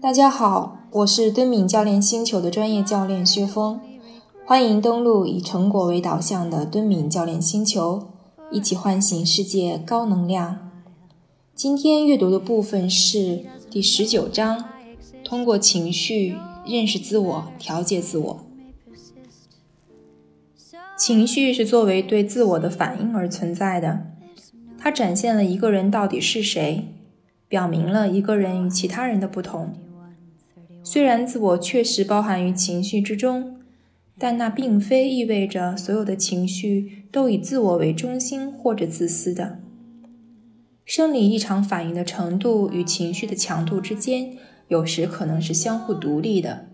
大家好，我是敦敏教练星球的专业教练薛峰，欢迎登录以成果为导向的敦敏教练星球，一起唤醒世界高能量。今天阅读的部分是第十九章，通过情绪认识自我，调节自我。情绪是作为对自我的反应而存在的，它展现了一个人到底是谁，表明了一个人与其他人的不同。虽然自我确实包含于情绪之中，但那并非意味着所有的情绪都以自我为中心或者自私的。生理异常反应的程度与情绪的强度之间，有时可能是相互独立的，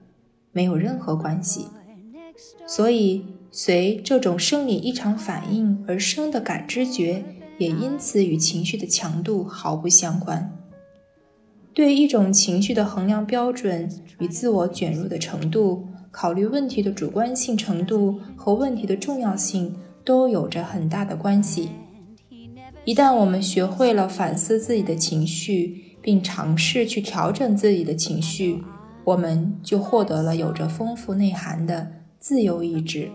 没有任何关系。所以，随这种生理异常反应而生的感知觉，也因此与情绪的强度毫不相关。对一种情绪的衡量标准与自我卷入的程度、考虑问题的主观性程度和问题的重要性都有着很大的关系。一旦我们学会了反思自己的情绪，并尝试去调整自己的情绪，我们就获得了有着丰富内涵的自由意志。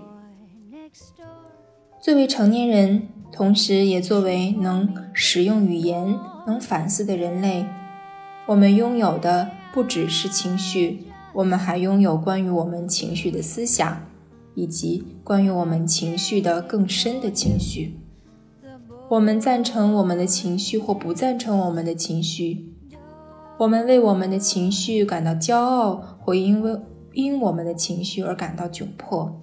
作为成年人，同时也作为能使用语言、能反思的人类。我们拥有的不只是情绪，我们还拥有关于我们情绪的思想，以及关于我们情绪的更深的情绪。我们赞成我们的情绪或不赞成我们的情绪。我们为我们的情绪感到骄傲，或因为因我们的情绪而感到窘迫。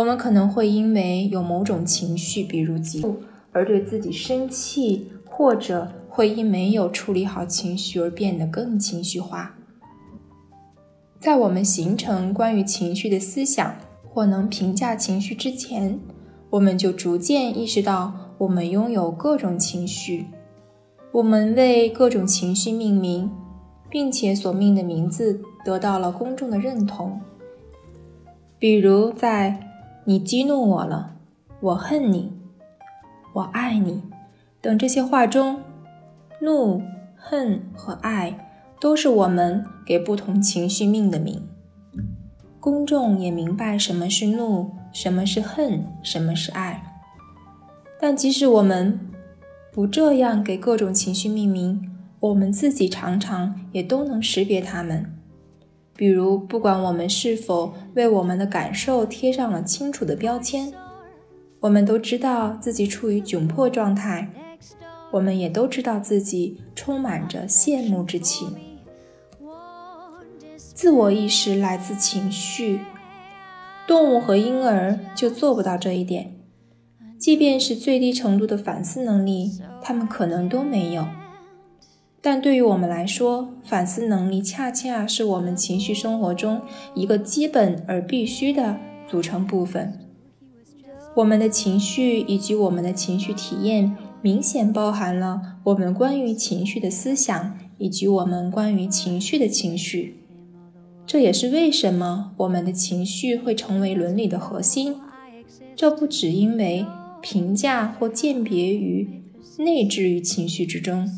我们可能会因为有某种情绪，比如嫉妒，而对自己生气，或者。会因没有处理好情绪而变得更情绪化。在我们形成关于情绪的思想或能评价情绪之前，我们就逐渐意识到我们拥有各种情绪。我们为各种情绪命名，并且所命的名字得到了公众的认同。比如，在“你激怒我了”“我恨你”“我爱你”等这些话中。怒、恨和爱都是我们给不同情绪命的名。公众也明白什么是怒，什么是恨，什么是爱。但即使我们不这样给各种情绪命名，我们自己常常也都能识别它们。比如，不管我们是否为我们的感受贴上了清楚的标签，我们都知道自己处于窘迫状态。我们也都知道自己充满着羡慕之情。自我意识来自情绪，动物和婴儿就做不到这一点。即便是最低程度的反思能力，他们可能都没有。但对于我们来说，反思能力恰恰是我们情绪生活中一个基本而必须的组成部分。我们的情绪以及我们的情绪体验。明显包含了我们关于情绪的思想，以及我们关于情绪的情绪。这也是为什么我们的情绪会成为伦理的核心。这不只因为评价或鉴别于内置于情绪之中，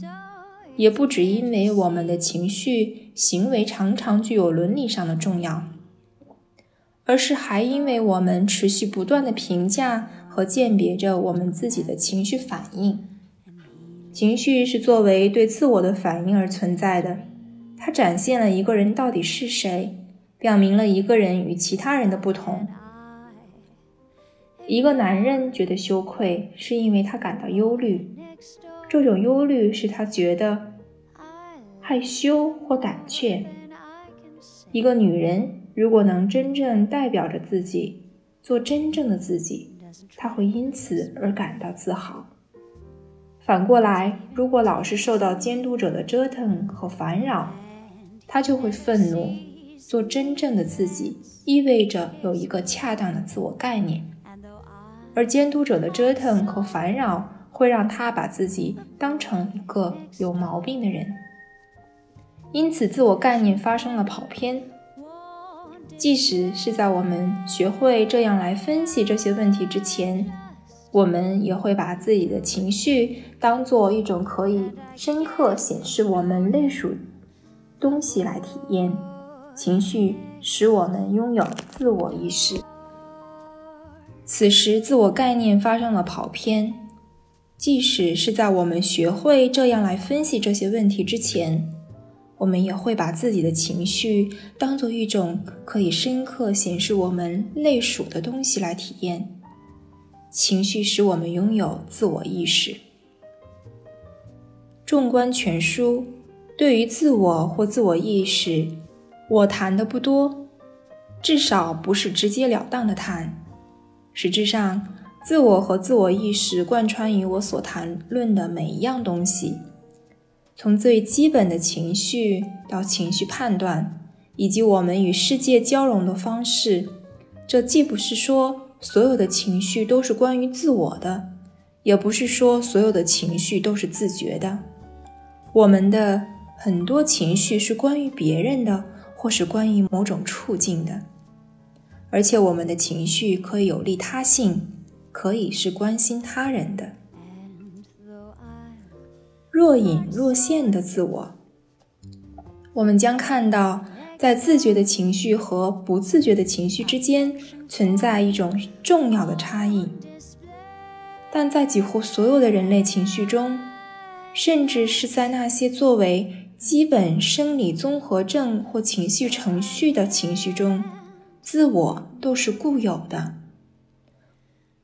也不只因为我们的情绪行为常常具有伦理上的重要，而是还因为我们持续不断的评价。和鉴别着我们自己的情绪反应。情绪是作为对自我的反应而存在的，它展现了一个人到底是谁，表明了一个人与其他人的不同。一个男人觉得羞愧，是因为他感到忧虑，这种忧虑使他觉得害羞或胆怯。一个女人如果能真正代表着自己，做真正的自己。她会因此而感到自豪。反过来，如果老是受到监督者的折腾和烦扰，他就会愤怒。做真正的自己意味着有一个恰当的自我概念，而监督者的折腾和烦扰会让他把自己当成一个有毛病的人。因此，自我概念发生了跑偏。即使是在我们学会这样来分析这些问题之前，我们也会把自己的情绪当做一种可以深刻显示我们类属东西来体验。情绪使我们拥有自我意识。此时，自我概念发生了跑偏。即使是在我们学会这样来分析这些问题之前，我们也会把自己的情绪当做一种可以深刻显示我们类属的东西来体验。情绪使我们拥有自我意识。纵观全书，对于自我或自我意识，我谈的不多，至少不是直截了当的谈。实质上，自我和自我意识贯穿于我所谈论的每一样东西，从最基本的情绪到情绪判断，以及我们与世界交融的方式。这既不是说。所有的情绪都是关于自我的，也不是说所有的情绪都是自觉的。我们的很多情绪是关于别人的，或是关于某种处境的。而且我们的情绪可以有利他性，可以是关心他人的。若隐若现的自我，我们将看到。在自觉的情绪和不自觉的情绪之间存在一种重要的差异，但在几乎所有的人类情绪中，甚至是在那些作为基本生理综合症或情绪程序的情绪中，自我都是固有的，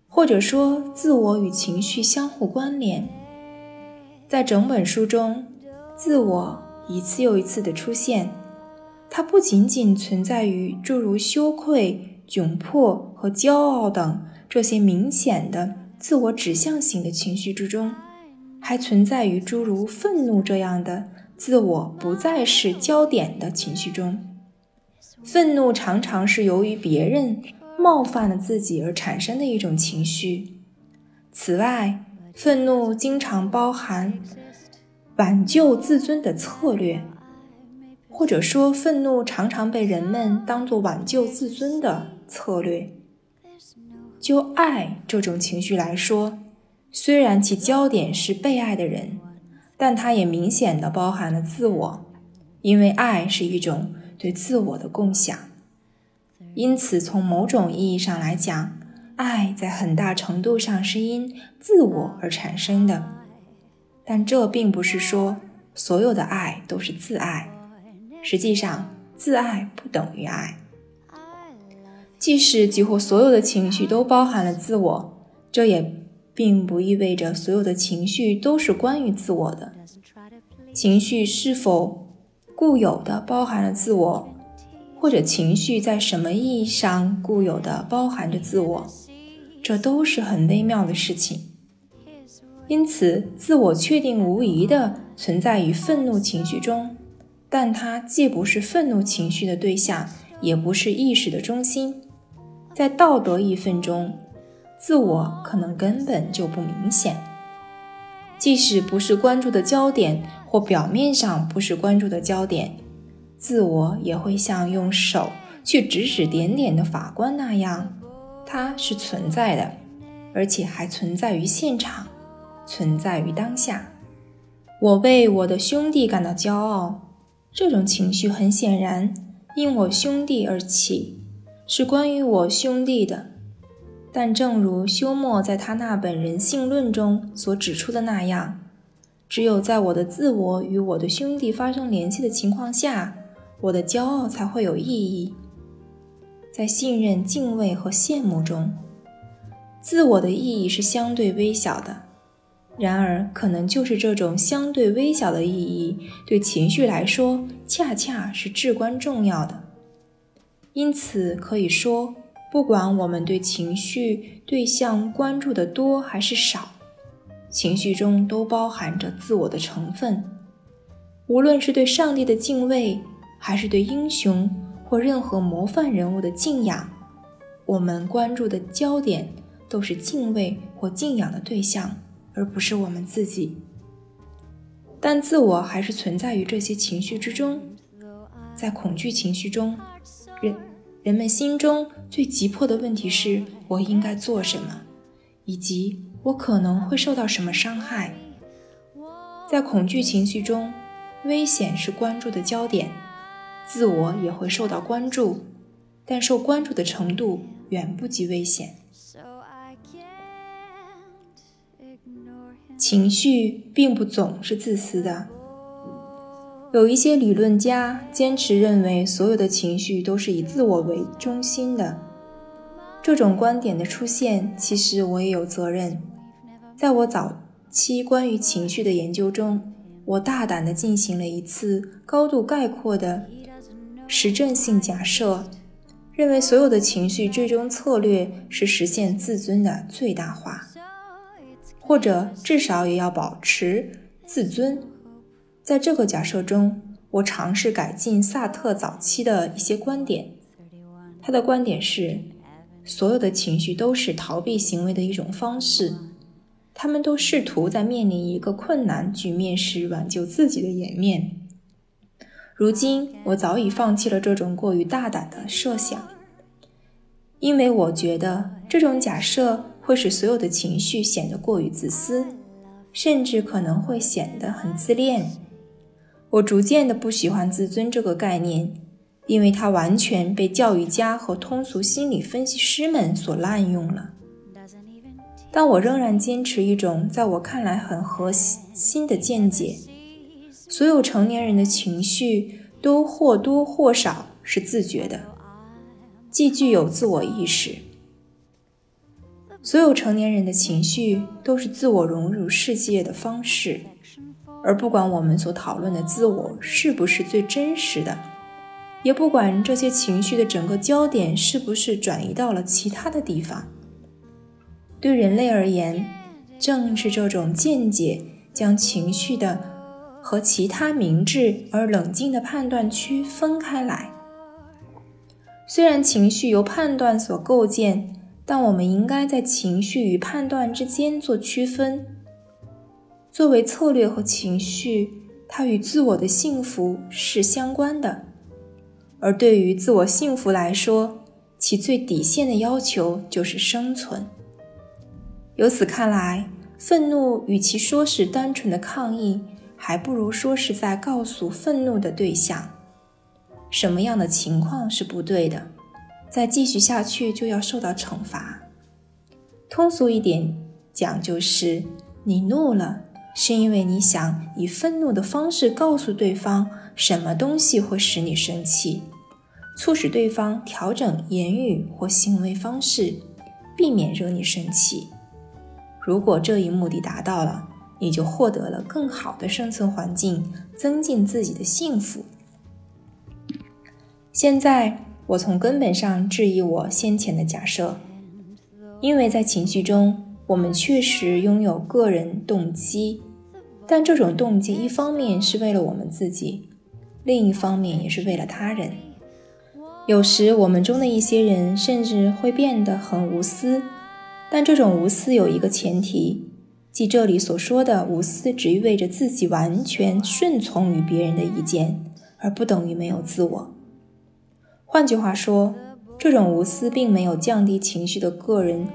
或者说自我与情绪相互关联。在整本书中，自我一次又一次的出现。它不仅仅存在于诸如羞愧、窘迫和骄傲等这些明显的自我指向型的情绪之中，还存在于诸如愤怒这样的自我不再是焦点的情绪中。愤怒常常是由于别人冒犯了自己而产生的一种情绪。此外，愤怒经常包含挽救自尊的策略。或者说，愤怒常常被人们当作挽救自尊的策略。就爱这种情绪来说，虽然其焦点是被爱的人，但它也明显的包含了自我，因为爱是一种对自我的共享。因此，从某种意义上来讲，爱在很大程度上是因自我而产生的。但这并不是说所有的爱都是自爱。实际上，自爱不等于爱。即使几乎所有的情绪都包含了自我，这也并不意味着所有的情绪都是关于自我的。情绪是否固有的包含了自我，或者情绪在什么意义上固有的包含着自我，这都是很微妙的事情。因此，自我确定无疑的存在于愤怒情绪中。但它既不是愤怒情绪的对象，也不是意识的中心。在道德义愤中，自我可能根本就不明显。即使不是关注的焦点，或表面上不是关注的焦点，自我也会像用手去指指点点的法官那样，它是存在的，而且还存在于现场，存在于当下。我为我的兄弟感到骄傲。这种情绪很显然因我兄弟而起，是关于我兄弟的。但正如休谟在他那本《人性论》中所指出的那样，只有在我的自我与我的兄弟发生联系的情况下，我的骄傲才会有意义。在信任、敬畏和羡慕中，自我的意义是相对微小的。然而，可能就是这种相对微小的意义，对情绪来说，恰恰是至关重要的。因此，可以说，不管我们对情绪对象关注的多还是少，情绪中都包含着自我的成分。无论是对上帝的敬畏，还是对英雄或任何模范人物的敬仰，我们关注的焦点都是敬畏或敬仰的对象。而不是我们自己，但自我还是存在于这些情绪之中。在恐惧情绪中，人人们心中最急迫的问题是：我应该做什么，以及我可能会受到什么伤害。在恐惧情绪中，危险是关注的焦点，自我也会受到关注，但受关注的程度远不及危险。情绪并不总是自私的。有一些理论家坚持认为，所有的情绪都是以自我为中心的。这种观点的出现，其实我也有责任。在我早期关于情绪的研究中，我大胆地进行了一次高度概括的实证性假设，认为所有的情绪最终策略是实现自尊的最大化，或者至少也要保持自尊。在这个假设中，我尝试改进萨特早期的一些观点。他的观点是，所有的情绪都是逃避行为的一种方式，他们都试图在面临一个困难局面时挽救自己的颜面。如今，我早已放弃了这种过于大胆的设想，因为我觉得这种假设会使所有的情绪显得过于自私，甚至可能会显得很自恋。我逐渐的不喜欢“自尊”这个概念，因为它完全被教育家和通俗心理分析师们所滥用了。但我仍然坚持一种在我看来很核心的见解：所有成年人的情绪都或多或少是自觉的，既具有自我意识。所有成年人的情绪都是自我融入世界的方式。而不管我们所讨论的自我是不是最真实的，也不管这些情绪的整个焦点是不是转移到了其他的地方，对人类而言，正是这种见解将情绪的和其他明智而冷静的判断区分开来。虽然情绪由判断所构建，但我们应该在情绪与判断之间做区分。作为策略和情绪，它与自我的幸福是相关的。而对于自我幸福来说，其最底线的要求就是生存。由此看来，愤怒与其说是单纯的抗议，还不如说是在告诉愤怒的对象，什么样的情况是不对的，再继续下去就要受到惩罚。通俗一点讲，就是你怒了。是因为你想以愤怒的方式告诉对方什么东西会使你生气，促使对方调整言语或行为方式，避免惹你生气。如果这一目的达到了，你就获得了更好的生存环境，增进自己的幸福。现在，我从根本上质疑我先前的假设，因为在情绪中，我们确实拥有个人动机。但这种动机，一方面是为了我们自己，另一方面也是为了他人。有时，我们中的一些人甚至会变得很无私，但这种无私有一个前提，即这里所说的无私，只意味着自己完全顺从于别人的意见，而不等于没有自我。换句话说，这种无私并没有降低情绪的个人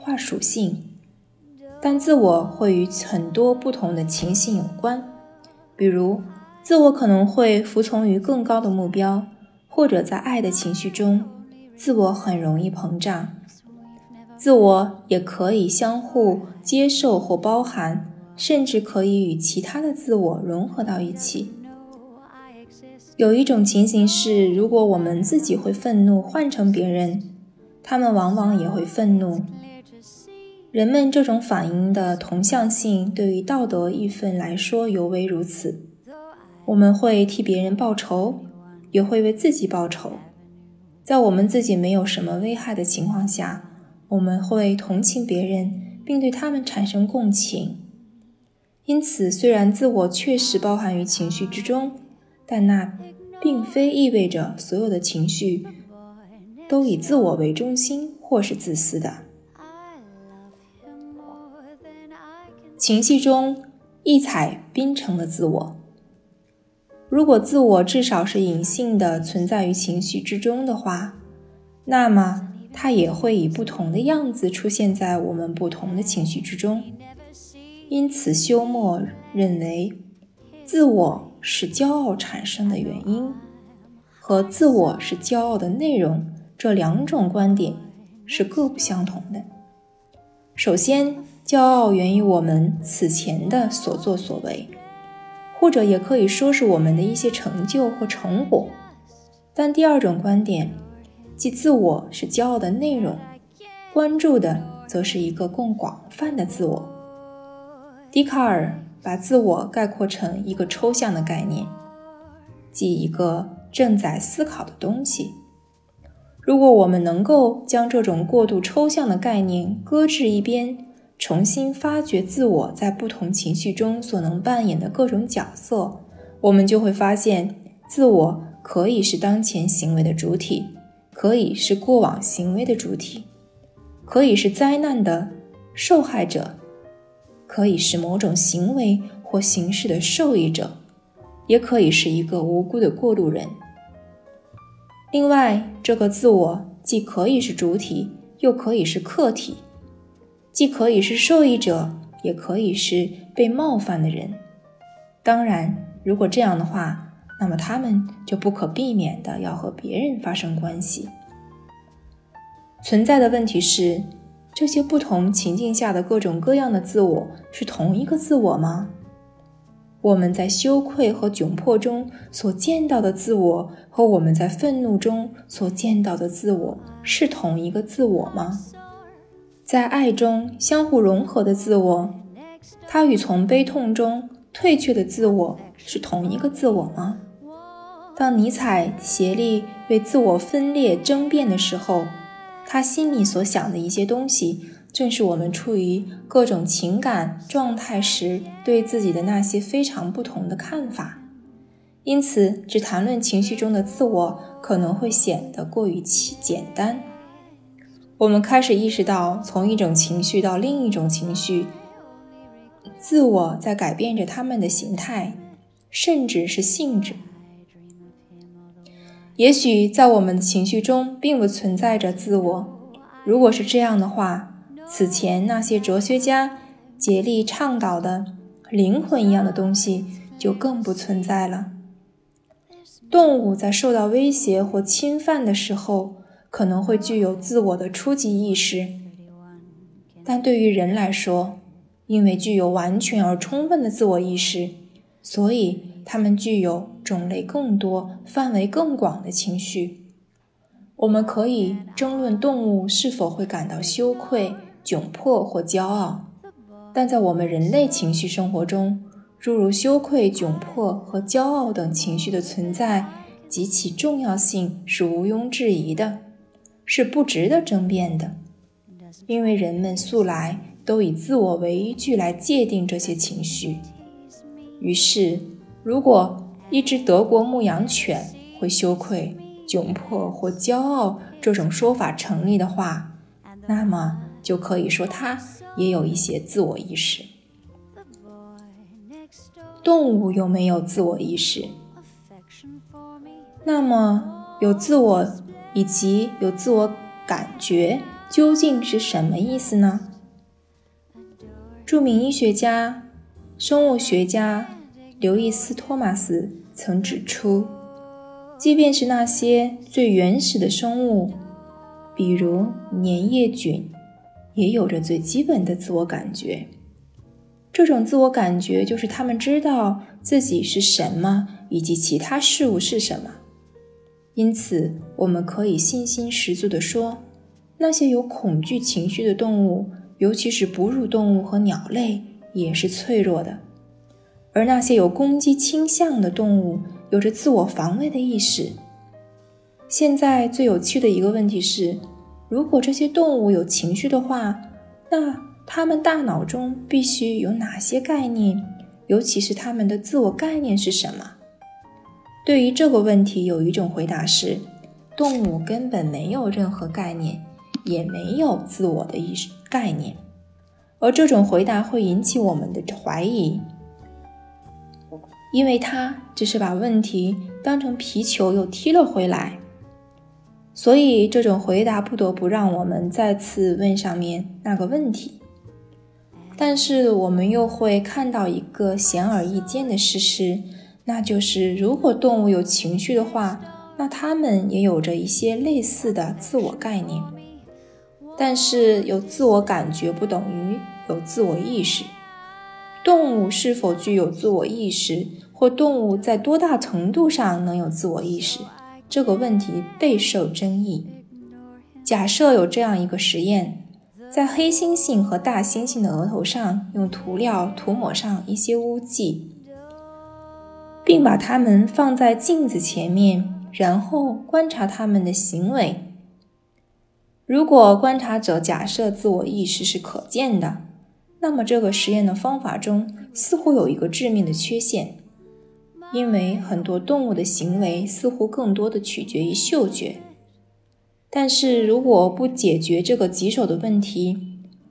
化属性。但自我会与很多不同的情形有关，比如，自我可能会服从于更高的目标，或者在爱的情绪中，自我很容易膨胀。自我也可以相互接受或包含，甚至可以与其他的自我融合到一起。有一种情形是，如果我们自己会愤怒，换成别人，他们往往也会愤怒。人们这种反应的同向性，对于道德义愤来说尤为如此。我们会替别人报仇，也会为自己报仇。在我们自己没有什么危害的情况下，我们会同情别人，并对他们产生共情。因此，虽然自我确实包含于情绪之中，但那并非意味着所有的情绪都以自我为中心或是自私的。情绪中异彩缤呈的自我。如果自我至少是隐性的存在于情绪之中的话，那么它也会以不同的样子出现在我们不同的情绪之中。因此，休谟认为，自我是骄傲产生的原因，和自我是骄傲的内容这两种观点是各不相同的。首先，骄傲源于我们此前的所作所为，或者也可以说是我们的一些成就或成果。但第二种观点，即自我是骄傲的内容，关注的则是一个更广泛的自我。笛卡尔把自我概括成一个抽象的概念，即一个正在思考的东西。如果我们能够将这种过度抽象的概念搁置一边，重新发掘自我在不同情绪中所能扮演的各种角色，我们就会发现，自我可以是当前行为的主体，可以是过往行为的主体，可以是灾难的受害者，可以是某种行为或形式的受益者，也可以是一个无辜的过路人。另外，这个自我既可以是主体，又可以是客体。既可以是受益者，也可以是被冒犯的人。当然，如果这样的话，那么他们就不可避免的要和别人发生关系。存在的问题是，这些不同情境下的各种各样的自我是同一个自我吗？我们在羞愧和窘迫中所见到的自我，和我们在愤怒中所见到的自我是同一个自我吗？在爱中相互融合的自我，它与从悲痛中退却的自我是同一个自我吗？当尼采竭力为自我分裂争辩的时候，他心里所想的一些东西，正是我们处于各种情感状态时对自己的那些非常不同的看法。因此，只谈论情绪中的自我，可能会显得过于简单。我们开始意识到，从一种情绪到另一种情绪，自我在改变着他们的形态，甚至是性质。也许在我们的情绪中并不存在着自我。如果是这样的话，此前那些哲学家竭力倡导的灵魂一样的东西就更不存在了。动物在受到威胁或侵犯的时候。可能会具有自我的初级意识，但对于人来说，因为具有完全而充分的自我意识，所以他们具有种类更多、范围更广的情绪。我们可以争论动物是否会感到羞愧、窘迫或骄傲，但在我们人类情绪生活中，诸如羞愧、窘迫和骄傲等情绪的存在及其重要性是毋庸置疑的。是不值得争辩的，因为人们素来都以自我为依据来界定这些情绪。于是，如果一只德国牧羊犬会羞愧、窘迫或骄傲这种说法成立的话，那么就可以说它也有一些自我意识。动物有没有自我意识？那么有自我。以及有自我感觉究竟是什么意思呢？著名医学家、生物学家刘易斯·托马斯曾指出，即便是那些最原始的生物，比如粘液菌，也有着最基本的自我感觉。这种自我感觉就是他们知道自己是什么，以及其他事物是什么。因此，我们可以信心十足地说，那些有恐惧情绪的动物，尤其是哺乳动物和鸟类，也是脆弱的；而那些有攻击倾向的动物，有着自我防卫的意识。现在最有趣的一个问题是：如果这些动物有情绪的话，那它们大脑中必须有哪些概念？尤其是它们的自我概念是什么？对于这个问题，有一种回答是：动物根本没有任何概念，也没有自我的意识概念。而这种回答会引起我们的怀疑，因为他只是把问题当成皮球又踢了回来。所以，这种回答不得不让我们再次问上面那个问题。但是，我们又会看到一个显而易见的事实，那就是如果动物有情绪的话，那它们也有着一些类似的自我概念。但是，有自我感觉不等于有自我意识。动物是否具有自我意识，或动物在多大程度上能有自我意识？这个问题备受争议。假设有这样一个实验，在黑猩猩和大猩猩的额头上用涂料涂抹上一些污迹，并把它们放在镜子前面，然后观察它们的行为。如果观察者假设自我意识是可见的，那么这个实验的方法中似乎有一个致命的缺陷。因为很多动物的行为似乎更多的取决于嗅觉，但是如果不解决这个棘手的问题，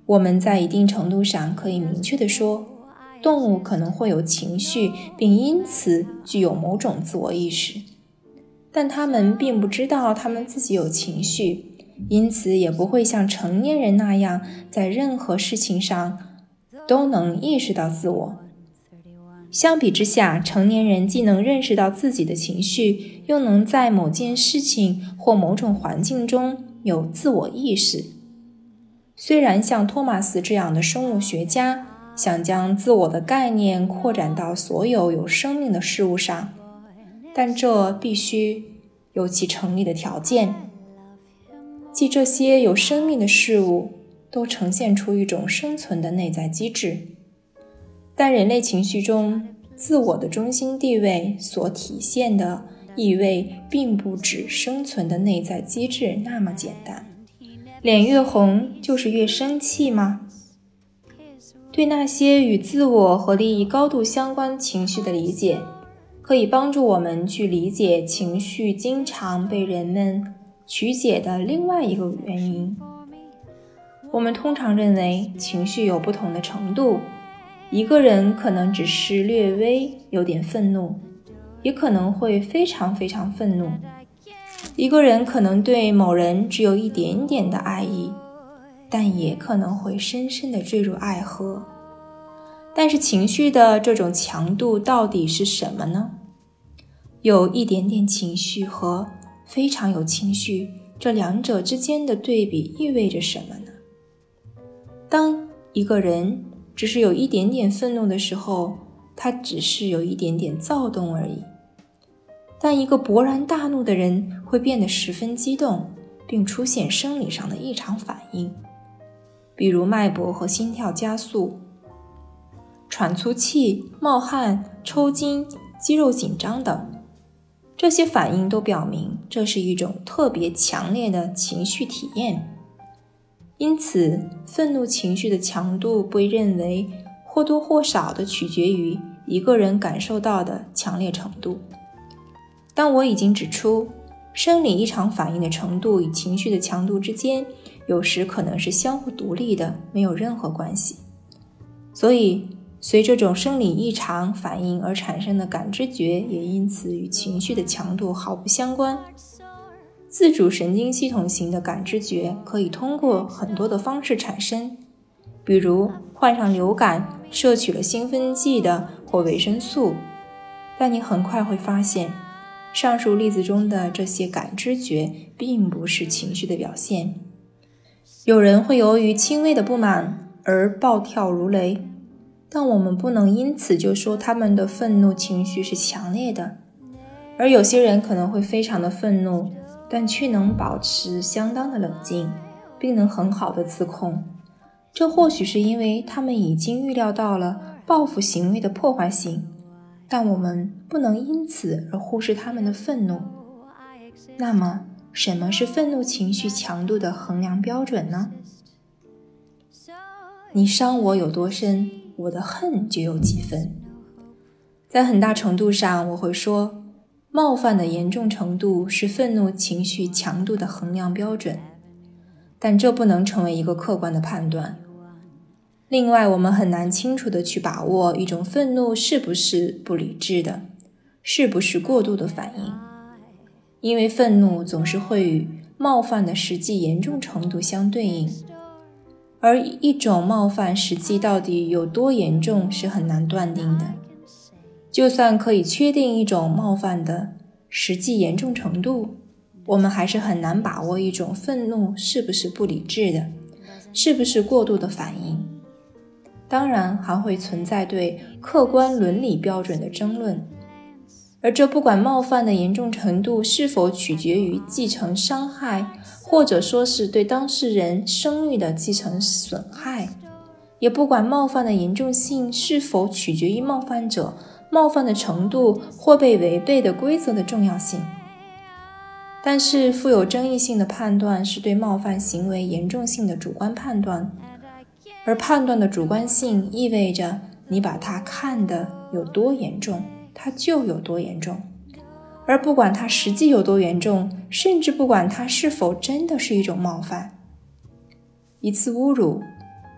我们在一定程度上可以明确的说，动物可能会有情绪，并因此具有某种自我意识，但它们并不知道它们自己有情绪，因此也不会像成年人那样在任何事情上都能意识到自我。相比之下，成年人既能认识到自己的情绪，又能在某件事情或某种环境中有自我意识。虽然像托马斯这样的生物学家想将自我的概念扩展到所有有生命的事物上，但这必须有其成立的条件，即这些有生命的事物都呈现出一种生存的内在机制。但人类情绪中自我的中心地位所体现的意味，并不止生存的内在机制那么简单。脸越红就是越生气吗？对那些与自我和利益高度相关情绪的理解，可以帮助我们去理解情绪经常被人们曲解的另外一个原因。我们通常认为情绪有不同的程度。一个人可能只是略微有点愤怒，也可能会非常非常愤怒。一个人可能对某人只有一点点的爱意，但也可能会深深的坠入爱河。但是情绪的这种强度到底是什么呢？有一点点情绪和非常有情绪，这两者之间的对比意味着什么呢？当一个人。只是有一点点愤怒的时候，他只是有一点点躁动而已。但一个勃然大怒的人会变得十分激动，并出现生理上的异常反应，比如脉搏和心跳加速、喘粗气、冒汗、抽筋、肌肉紧张等。这些反应都表明这是一种特别强烈的情绪体验。因此，愤怒情绪的强度被认为或多或少地取决于一个人感受到的强烈程度。但我已经指出，生理异常反应的程度与情绪的强度之间有时可能是相互独立的，没有任何关系。所以，随这种生理异常反应而产生的感知觉也因此与情绪的强度毫不相关。自主神经系统型的感知觉可以通过很多的方式产生，比如患上流感摄取了兴奋剂的或维生素。但你很快会发现，上述例子中的这些感知觉并不是情绪的表现。有人会由于轻微的不满而暴跳如雷，但我们不能因此就说他们的愤怒情绪是强烈的。而有些人可能会非常的愤怒。但却能保持相当的冷静，并能很好的自控。这或许是因为他们已经预料到了报复行为的破坏性，但我们不能因此而忽视他们的愤怒。那么，什么是愤怒情绪强度的衡量标准呢？你伤我有多深，我的恨就有几分。在很大程度上，我会说。冒犯的严重程度是愤怒情绪强度的衡量标准，但这不能成为一个客观的判断。另外，我们很难清楚地去把握一种愤怒是不是不理智的，是不是过度的反应，因为愤怒总是会与冒犯的实际严重程度相对应。而一种冒犯实际到底有多严重是很难断定的。就算可以确定一种冒犯的实际严重程度，我们还是很难把握一种愤怒是不是不理智的，是不是过度的反应。当然，还会存在对客观伦理标准的争论。而这不管冒犯的严重程度是否取决于继承伤害，或者说是对当事人声誉的继承损害，也不管冒犯的严重性是否取决于冒犯者冒犯的程度或被违背的规则的重要性。但是，富有争议性的判断是对冒犯行为严重性的主观判断，而判断的主观性意味着你把它看得有多严重。它就有多严重，而不管它实际有多严重，甚至不管它是否真的是一种冒犯，一次侮辱，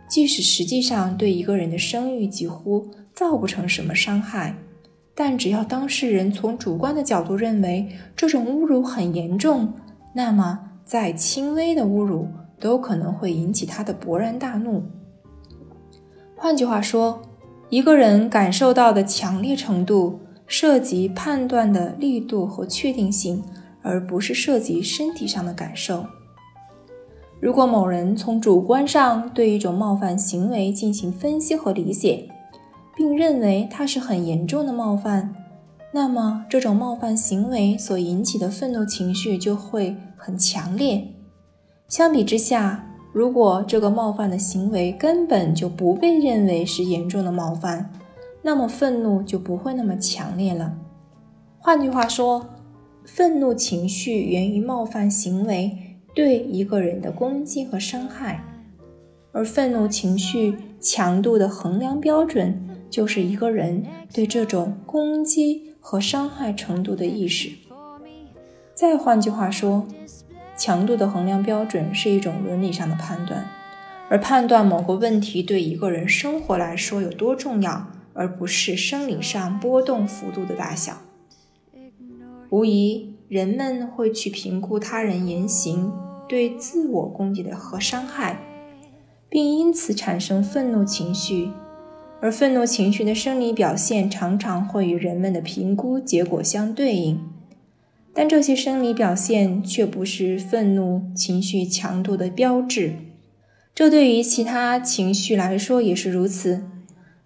即使实际上对一个人的声誉几乎造不成什么伤害，但只要当事人从主观的角度认为这种侮辱很严重，那么再轻微的侮辱都可能会引起他的勃然大怒。换句话说，一个人感受到的强烈程度。涉及判断的力度和确定性，而不是涉及身体上的感受。如果某人从主观上对一种冒犯行为进行分析和理解，并认为它是很严重的冒犯，那么这种冒犯行为所引起的愤怒情绪就会很强烈。相比之下，如果这个冒犯的行为根本就不被认为是严重的冒犯，那么愤怒就不会那么强烈了。换句话说，愤怒情绪源于冒犯行为对一个人的攻击和伤害，而愤怒情绪强度的衡量标准就是一个人对这种攻击和伤害程度的意识。再换句话说，强度的衡量标准是一种伦理上的判断，而判断某个问题对一个人生活来说有多重要。而不是生理上波动幅度的大小。无疑，人们会去评估他人言行对自我攻击的和伤害，并因此产生愤怒情绪。而愤怒情绪的生理表现常常会与人们的评估结果相对应，但这些生理表现却不是愤怒情绪强度的标志。这对于其他情绪来说也是如此。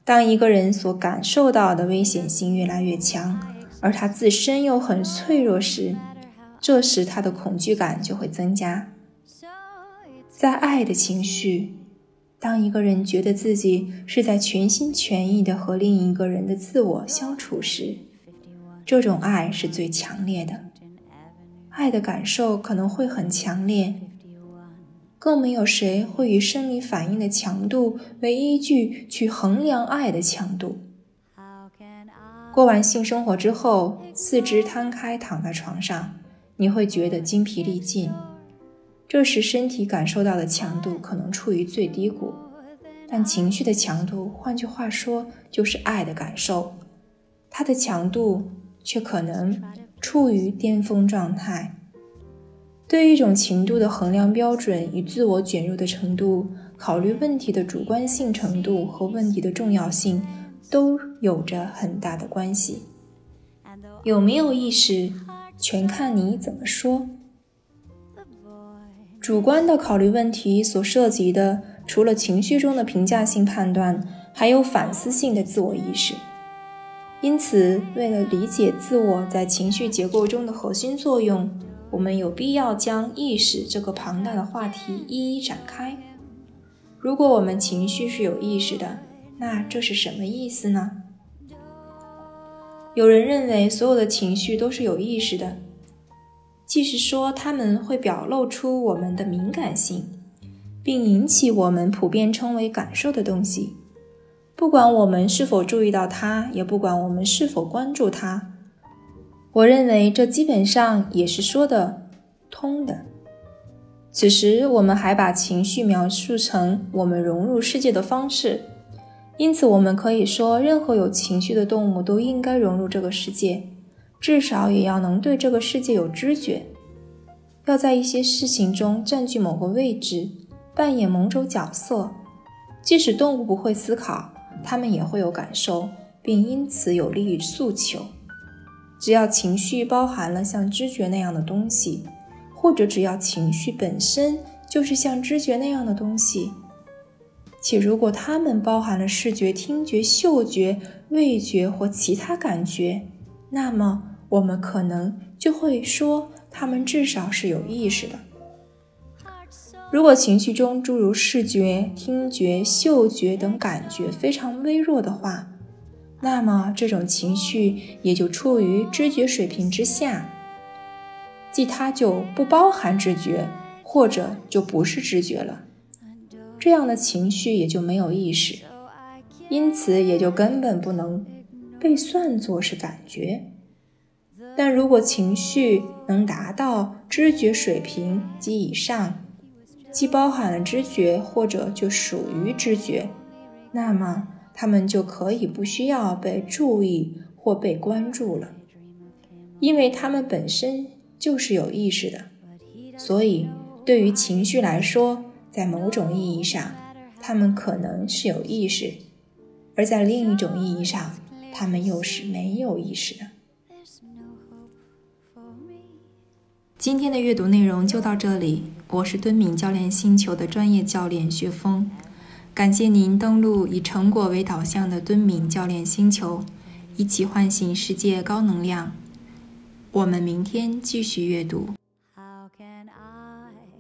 当一个人所感受到的危险性越来越强，而他自身又很脆弱时，这时他的恐惧感就会增加。在爱的情绪，当一个人觉得自己是在全心全意地和另一个人的自我相处时，这种爱是最强烈的。爱的感受可能会很强烈。更没有谁会以生理反应的强度为依据去衡量爱的强度。过完性生活之后，四肢摊开躺在床上，你会觉得精疲力尽。这时身体感受到的强度可能处于最低谷，但情绪的强度，换句话说就是爱的感受，它的强度却可能处于巅峰状态。对于一种情度的衡量标准与自我卷入的程度、考虑问题的主观性程度和问题的重要性，都有着很大的关系。有没有意识，全看你怎么说。主观的考虑问题所涉及的，除了情绪中的评价性判断，还有反思性的自我意识。因此，为了理解自我在情绪结构中的核心作用。我们有必要将意识这个庞大的话题一一展开。如果我们情绪是有意识的，那这是什么意思呢？有人认为所有的情绪都是有意识的，即是说他们会表露出我们的敏感性，并引起我们普遍称为感受的东西，不管我们是否注意到它，也不管我们是否关注它。我认为这基本上也是说得通的。此时，我们还把情绪描述成我们融入世界的方式，因此我们可以说，任何有情绪的动物都应该融入这个世界，至少也要能对这个世界有知觉。要在一些事情中占据某个位置，扮演某种角色。即使动物不会思考，它们也会有感受，并因此有利于诉求。只要情绪包含了像知觉那样的东西，或者只要情绪本身就是像知觉那样的东西，且如果它们包含了视觉、听觉、嗅觉、味觉或其他感觉，那么我们可能就会说。他们至少是有意识的。如果情绪中诸如视觉、听觉、嗅觉等感觉非常微弱的话，那么这种情绪也就处于知觉水平之下，即它就不包含知觉，或者就不是知觉了。这样的情绪也就没有意识，因此也就根本不能被算作是感觉。但如果情绪能达到知觉水平及以上，既包含了知觉或者就属于知觉，那么它们就可以不需要被注意或被关注了，因为它们本身就是有意识的。所以，对于情绪来说，在某种意义上，它们可能是有意识；而在另一种意义上，它们又是没有意识的。今天的阅读内容就到这里，我是敦敏教练星球的专业教练薛峰，感谢您登录以成果为导向的敦敏教练星球，一起唤醒世界高能量。我们明天继续阅读。